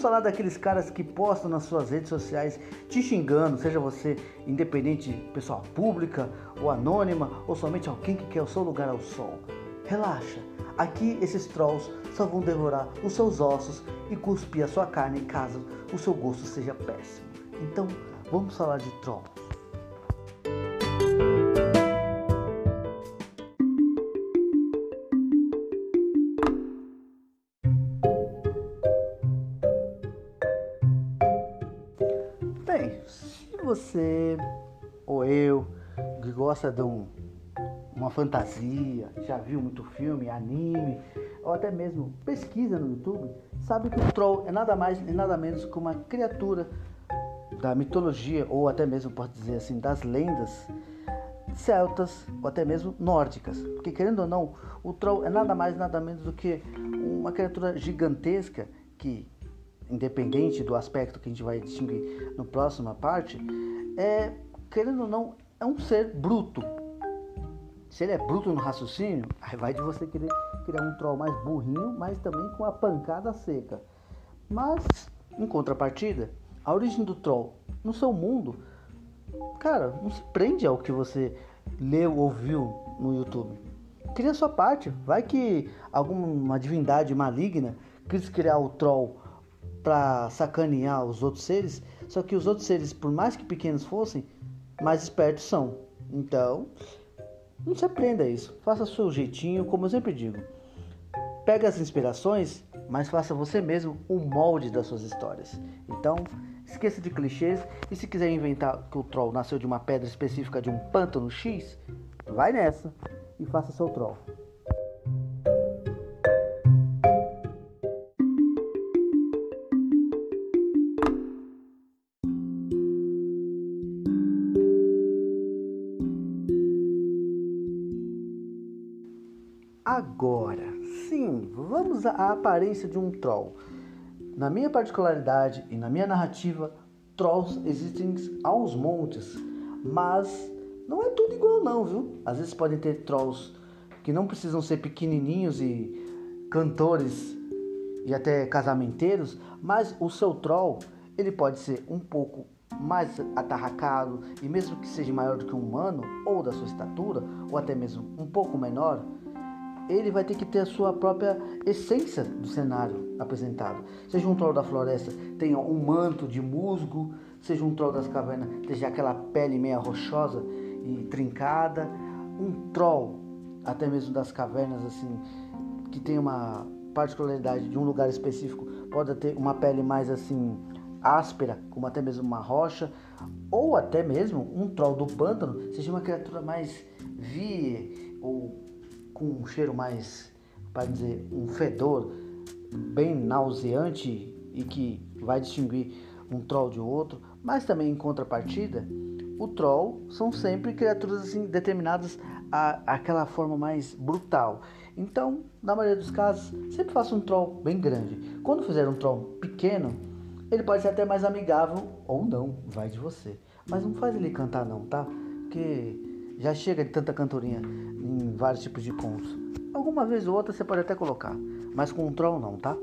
Vamos falar daqueles caras que postam nas suas redes sociais te xingando, seja você independente, pessoa pública ou anônima, ou somente alguém que quer o seu lugar ao sol. Relaxa, aqui esses trolls só vão devorar os seus ossos e cuspir a sua carne caso o seu gosto seja péssimo. Então, vamos falar de trolls. Você ou eu que gosta de um, uma fantasia, já viu muito filme, anime, ou até mesmo pesquisa no YouTube, sabe que o troll é nada mais e nada menos que uma criatura da mitologia, ou até mesmo pode dizer assim, das lendas celtas ou até mesmo nórdicas. Porque querendo ou não, o troll é nada mais nada menos do que uma criatura gigantesca que independente do aspecto que a gente vai distinguir no próxima parte, é, querendo ou não, é um ser bruto. Se ele é bruto no raciocínio, aí vai de você querer criar um troll mais burrinho, mas também com a pancada seca. Mas, em contrapartida, a origem do troll no seu mundo, cara, não se prende ao que você leu ou viu no YouTube. Cria a sua parte. Vai que alguma divindade maligna quis criar o troll para sacanear os outros seres, só que os outros seres, por mais que pequenos fossem, mais espertos são. Então, não se aprenda isso. Faça seu jeitinho, como eu sempre digo. Pega as inspirações, mas faça você mesmo o molde das suas histórias. Então, esqueça de clichês e se quiser inventar que o troll nasceu de uma pedra específica de um pântano X, vai nessa e faça seu troll. Agora, sim, vamos à aparência de um troll. Na minha particularidade e na minha narrativa, trolls existem aos montes, mas não é tudo igual não, viu? Às vezes podem ter trolls que não precisam ser pequenininhos e cantores e até casamenteiros, mas o seu troll, ele pode ser um pouco mais atarracado e mesmo que seja maior do que um humano ou da sua estatura, ou até mesmo um pouco menor, ele vai ter que ter a sua própria essência do cenário apresentado. Seja um troll da floresta, tenha um manto de musgo, seja um troll das cavernas, tenha aquela pele meia rochosa e trincada, um troll até mesmo das cavernas assim, que tem uma particularidade de um lugar específico, pode ter uma pele mais assim áspera, como até mesmo uma rocha, ou até mesmo um troll do pântano, seja uma criatura mais vie ou com um cheiro mais, para dizer, um fedor bem nauseante e que vai distinguir um troll de outro, mas também em contrapartida, o troll são sempre criaturas assim determinadas a, aquela forma mais brutal. Então, na maioria dos casos, sempre faça um troll bem grande. Quando fizer um troll pequeno, ele pode ser até mais amigável ou não, vai de você. Mas não faz ele cantar não, tá? Porque já chega de tanta cantorinha em vários tipos de contos. Alguma vez ou outra você pode até colocar, mas com um troll não, tá?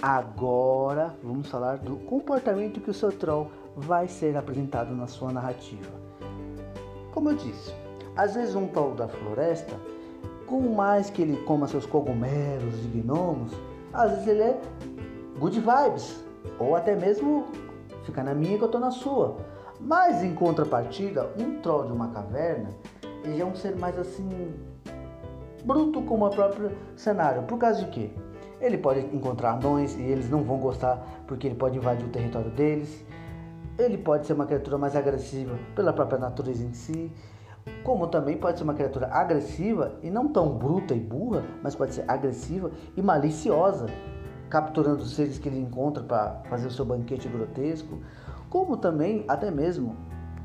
Agora vamos falar do comportamento que o seu troll vai ser apresentado na sua narrativa. Como eu disse, às vezes um troll da floresta com mais que ele coma seus cogumelos e gnomos, às vezes ele é good vibes, ou até mesmo fica na minha que eu tô na sua. Mas em contrapartida, um troll de uma caverna, ele é um ser mais assim bruto como o próprio cenário. Por causa de quê? Ele pode encontrar anões e eles não vão gostar porque ele pode invadir o território deles. Ele pode ser uma criatura mais agressiva pela própria natureza em si como também pode ser uma criatura agressiva e não tão bruta e burra, mas pode ser agressiva e maliciosa, capturando os seres que ele encontra para fazer o seu banquete grotesco, como também até mesmo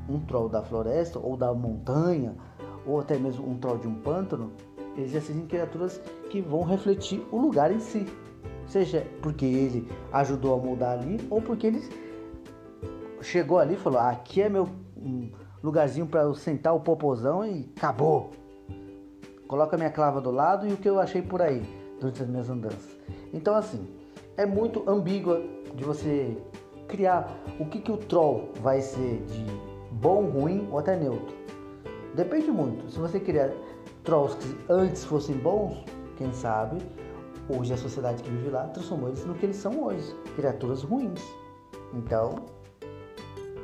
um troll da floresta ou da montanha, ou até mesmo um troll de um pântano, existem criaturas que vão refletir o lugar em si, seja porque ele ajudou a moldar ali ou porque ele chegou ali e falou: ah, aqui é meu lugarzinho para eu sentar o popozão e acabou. Coloca minha clava do lado e o que eu achei por aí durante as minhas andanças. Então, assim, é muito ambígua de você criar o que, que o troll vai ser de bom, ruim ou até neutro. Depende muito. Se você criar trolls que antes fossem bons, quem sabe, hoje a sociedade que vive lá transformou eles no que eles são hoje, criaturas ruins. Então,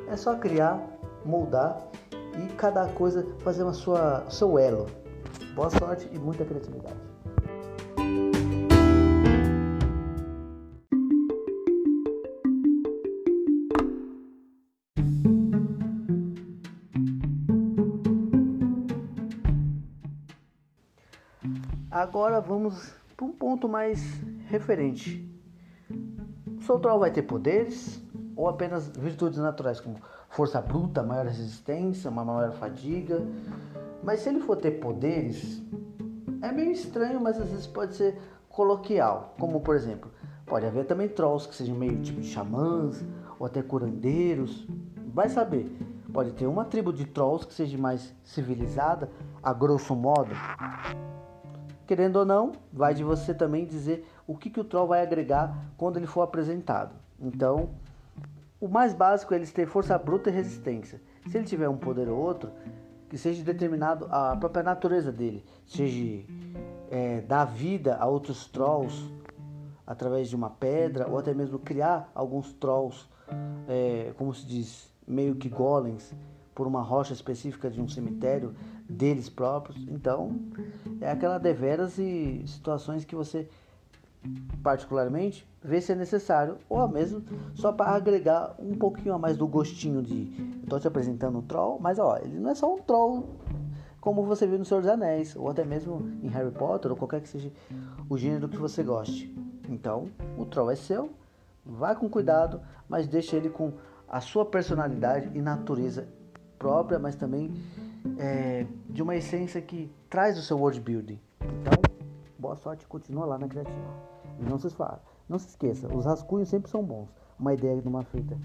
é só criar, moldar e cada coisa fazer uma sua seu elo. Boa sorte e muita criatividade. Agora vamos para um ponto mais referente. O Soltral vai ter poderes ou apenas virtudes naturais, como força bruta, maior resistência, uma maior fadiga. Mas se ele for ter poderes, é meio estranho, mas às vezes pode ser coloquial. Como por exemplo, pode haver também trolls que sejam meio tipo de xamãs ou até curandeiros. Vai saber. Pode ter uma tribo de trolls que seja mais civilizada, a grosso modo, Querendo ou não, vai de você também dizer o que, que o troll vai agregar quando ele for apresentado. Então, o mais básico é ele ter força bruta e resistência. Se ele tiver um poder ou outro, que seja determinado a própria natureza dele, seja é, dar vida a outros trolls através de uma pedra, ou até mesmo criar alguns trolls, é, como se diz, meio que golems, por uma rocha específica de um cemitério deles próprios. Então, é aquela deveras e situações que você particularmente vê se é necessário ou mesmo só para agregar um pouquinho a mais do gostinho de estou te apresentando um troll, mas ó, ele não é só um troll como você viu no Senhor dos Anéis ou até mesmo em Harry Potter ou qualquer que seja o gênero que você goste. Então, o troll é seu, vá com cuidado, mas deixe ele com a sua personalidade e natureza própria, mas também é, de uma essência que traz o seu world building. Então, boa sorte, continua lá na criativa. Não se fala, não se esqueça, os rascunhos sempre são bons. Uma ideia de uma feita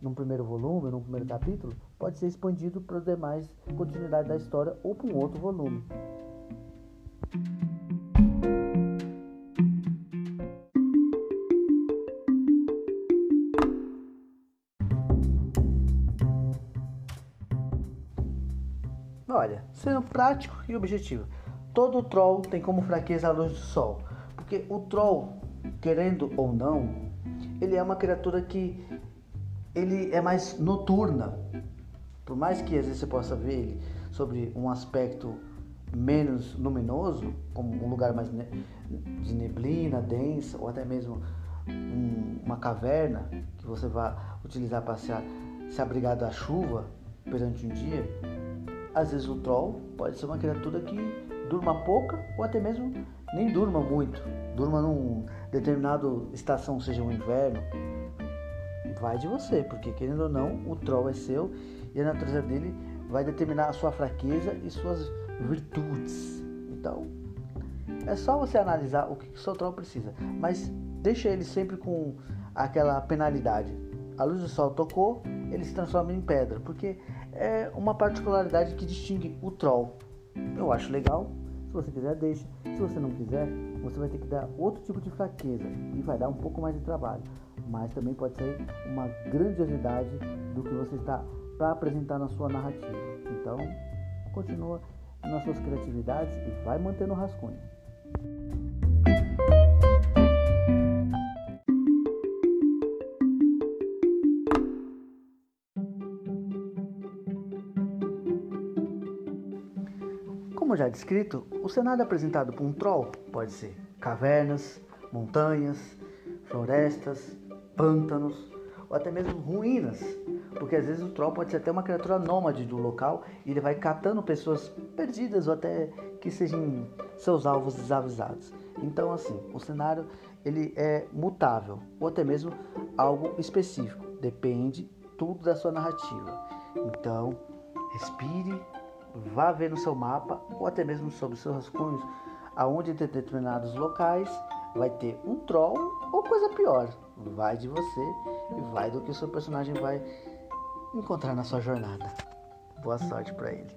num primeiro volume, num primeiro capítulo, pode ser expandido para demais continuidade da história ou para um outro volume. Olha, sendo prático e objetivo, todo troll tem como fraqueza a luz do sol, porque o troll, querendo ou não, ele é uma criatura que ele é mais noturna. Por mais que às vezes você possa ver ele sobre um aspecto menos luminoso, como um lugar mais de neblina densa, ou até mesmo um, uma caverna que você vai utilizar para se, se abrigar da chuva perante um dia, às vezes o troll pode ser uma criatura que durma pouca ou até mesmo nem durma muito. Durma num determinado estação, seja um inverno. Vai de você, porque querendo ou não, o troll é seu e a natureza dele vai determinar a sua fraqueza e suas virtudes. Então, é só você analisar o que o seu troll precisa, mas deixa ele sempre com aquela penalidade. A luz do sol tocou, ele se transforma em pedra, porque é uma particularidade que distingue o troll. Eu acho legal. Se você quiser, deixa. Se você não quiser, você vai ter que dar outro tipo de fraqueza e vai dar um pouco mais de trabalho. Mas também pode ser uma grandiosidade do que você está para apresentar na sua narrativa. Então, continua nas suas criatividades e vai mantendo o rascunho. Já descrito, o cenário apresentado por um troll pode ser cavernas, montanhas, florestas, pântanos ou até mesmo ruínas, porque às vezes o troll pode ser até uma criatura nômade do local e ele vai catando pessoas perdidas ou até que sejam seus alvos desavisados. Então assim, o cenário ele é mutável ou até mesmo algo específico, depende tudo da sua narrativa. Então, respire vá ver no seu mapa ou até mesmo sobre seus rascunhos, aonde em determinados locais vai ter um troll ou coisa pior. Vai de você e vai do que o seu personagem vai encontrar na sua jornada. Boa sorte para ele,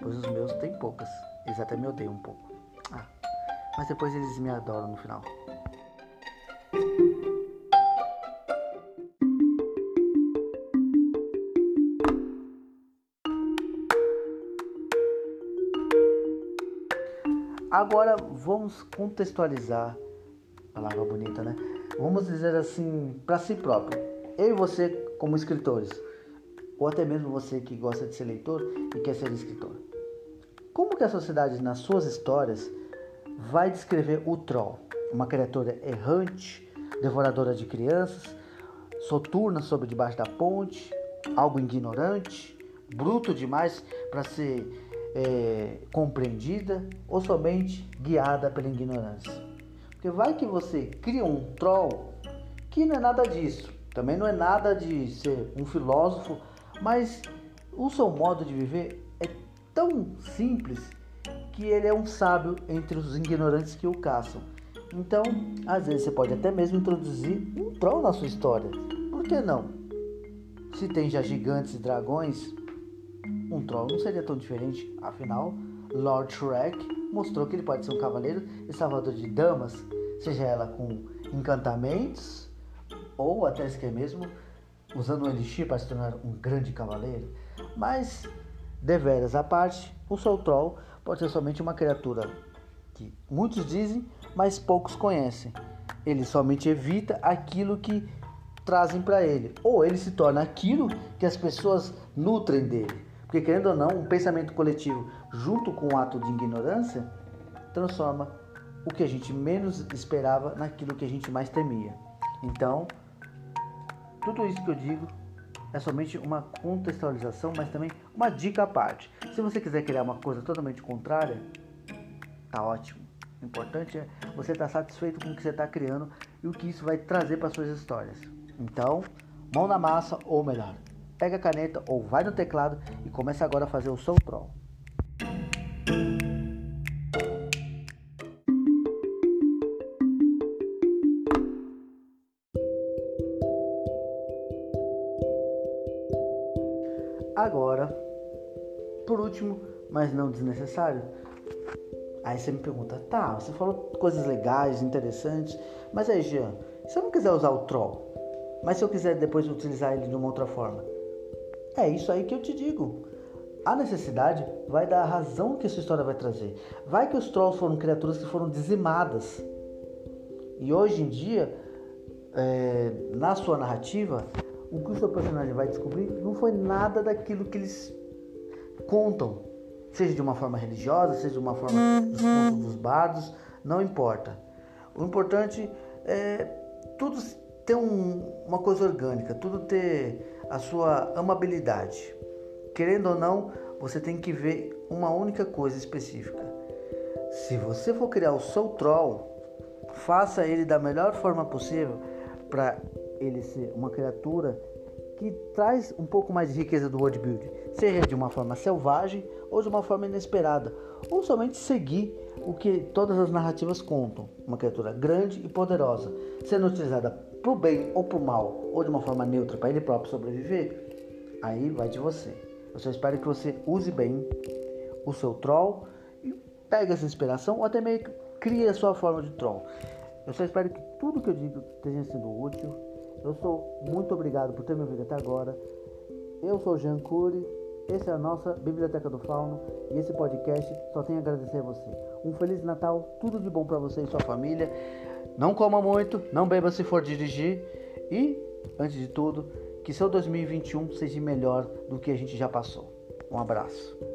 pois os meus têm poucas. Eles até me odeiam um pouco. Ah, mas depois eles me adoram no final. Agora vamos contextualizar, palavra bonita, né? Vamos dizer assim, para si próprio. Eu e você, como escritores, ou até mesmo você que gosta de ser leitor e quer ser escritor. Como que a sociedade, nas suas histórias, vai descrever o Troll? Uma criatura errante, devoradora de crianças, soturna sobre debaixo da ponte, algo ignorante, bruto demais para ser é, compreendida ou somente guiada pela ignorância. Porque vai que você cria um troll que não é nada disso, também não é nada de ser um filósofo, mas o seu modo de viver é tão simples que ele é um sábio entre os ignorantes que o caçam. Então, às vezes você pode até mesmo introduzir um troll na sua história. Por que não? Se tem já gigantes e dragões, um troll não seria tão diferente, afinal, Lord Shrek mostrou que ele pode ser um cavaleiro e salvador de damas, seja ela com encantamentos ou até sequer mesmo usando um elixir para se tornar um grande cavaleiro. Mas, deveras à parte, o Soul Troll pode ser somente uma criatura que muitos dizem, mas poucos conhecem. Ele somente evita aquilo que trazem para ele, ou ele se torna aquilo que as pessoas nutrem dele. Porque, querendo ou não, um pensamento coletivo, junto com um ato de ignorância, transforma o que a gente menos esperava naquilo que a gente mais temia. Então, tudo isso que eu digo é somente uma contextualização, mas também uma dica à parte. Se você quiser criar uma coisa totalmente contrária, tá ótimo. O importante é você estar satisfeito com o que você está criando e o que isso vai trazer para suas histórias. Então, mão na massa, ou melhor, pega a caneta ou vai no teclado e começa agora a fazer o som troll. Agora, por último, mas não desnecessário, aí você me pergunta, tá, você falou coisas legais, interessantes, mas aí, Jean, se eu não quiser usar o troll, mas se eu quiser depois utilizar ele de uma outra forma, é isso aí que eu te digo. A necessidade vai dar a razão que essa história vai trazer. Vai que os trolls foram criaturas que foram dizimadas. E hoje em dia, é, na sua narrativa, o que o seu personagem vai descobrir não foi nada daquilo que eles contam. Seja de uma forma religiosa, seja de uma forma dos contos dos bardos, não importa. O importante é tudo ter um, uma coisa orgânica, tudo ter a sua amabilidade. Querendo ou não, você tem que ver uma única coisa específica. Se você for criar o seu troll, faça ele da melhor forma possível para ele ser uma criatura que traz um pouco mais de riqueza do world building, seja de uma forma selvagem ou de uma forma inesperada, ou somente seguir o que todas as narrativas contam, uma criatura grande e poderosa, sendo utilizada para o bem ou para o mal, ou de uma forma neutra para ele próprio sobreviver, aí vai de você. Eu só espero que você use bem o seu troll e pegue essa inspiração ou até meio que crie a sua forma de troll. Eu só espero que tudo que eu digo tenha sido útil eu sou muito obrigado por ter me ouvido até agora. Eu sou Jean Cury, essa é a nossa Biblioteca do Fauno e esse podcast só tem a agradecer a você. Um Feliz Natal, tudo de bom para você e sua família. Não coma muito, não beba se for dirigir e, antes de tudo, que seu 2021 seja melhor do que a gente já passou. Um abraço.